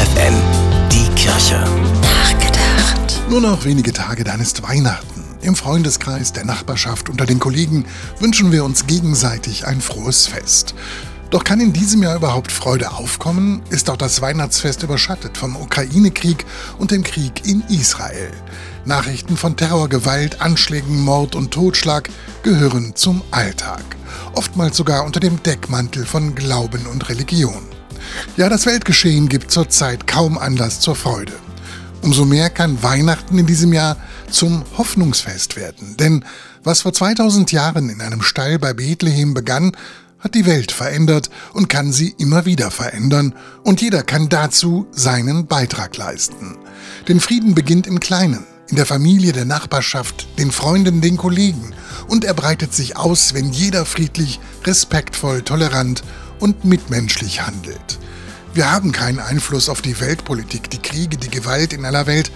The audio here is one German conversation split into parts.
FFN, die Kirche. Nachgedacht. Nur noch wenige Tage, dann ist Weihnachten. Im Freundeskreis, der Nachbarschaft, unter den Kollegen wünschen wir uns gegenseitig ein frohes Fest. Doch kann in diesem Jahr überhaupt Freude aufkommen? Ist auch das Weihnachtsfest überschattet vom Ukraine-Krieg und dem Krieg in Israel. Nachrichten von Terror, Gewalt, Anschlägen, Mord und Totschlag gehören zum Alltag. Oftmals sogar unter dem Deckmantel von Glauben und Religion. Ja, das Weltgeschehen gibt zurzeit kaum Anlass zur Freude. Umso mehr kann Weihnachten in diesem Jahr zum Hoffnungsfest werden. Denn was vor 2000 Jahren in einem Stall bei Bethlehem begann, hat die Welt verändert und kann sie immer wieder verändern. Und jeder kann dazu seinen Beitrag leisten. Denn Frieden beginnt im Kleinen, in der Familie, der Nachbarschaft, den Freunden, den Kollegen. Und er breitet sich aus, wenn jeder friedlich, respektvoll, tolerant und mitmenschlich handelt. Wir haben keinen Einfluss auf die Weltpolitik, die Kriege, die Gewalt in aller Welt,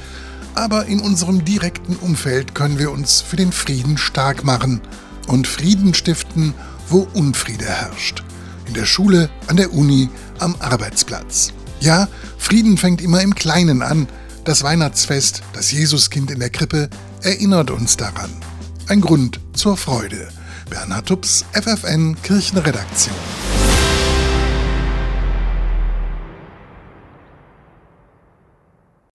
aber in unserem direkten Umfeld können wir uns für den Frieden stark machen und Frieden stiften, wo Unfriede herrscht. In der Schule, an der Uni, am Arbeitsplatz. Ja, Frieden fängt immer im Kleinen an. Das Weihnachtsfest, das Jesuskind in der Krippe, erinnert uns daran. Ein Grund zur Freude. Bernhard Tups, FFN Kirchenredaktion.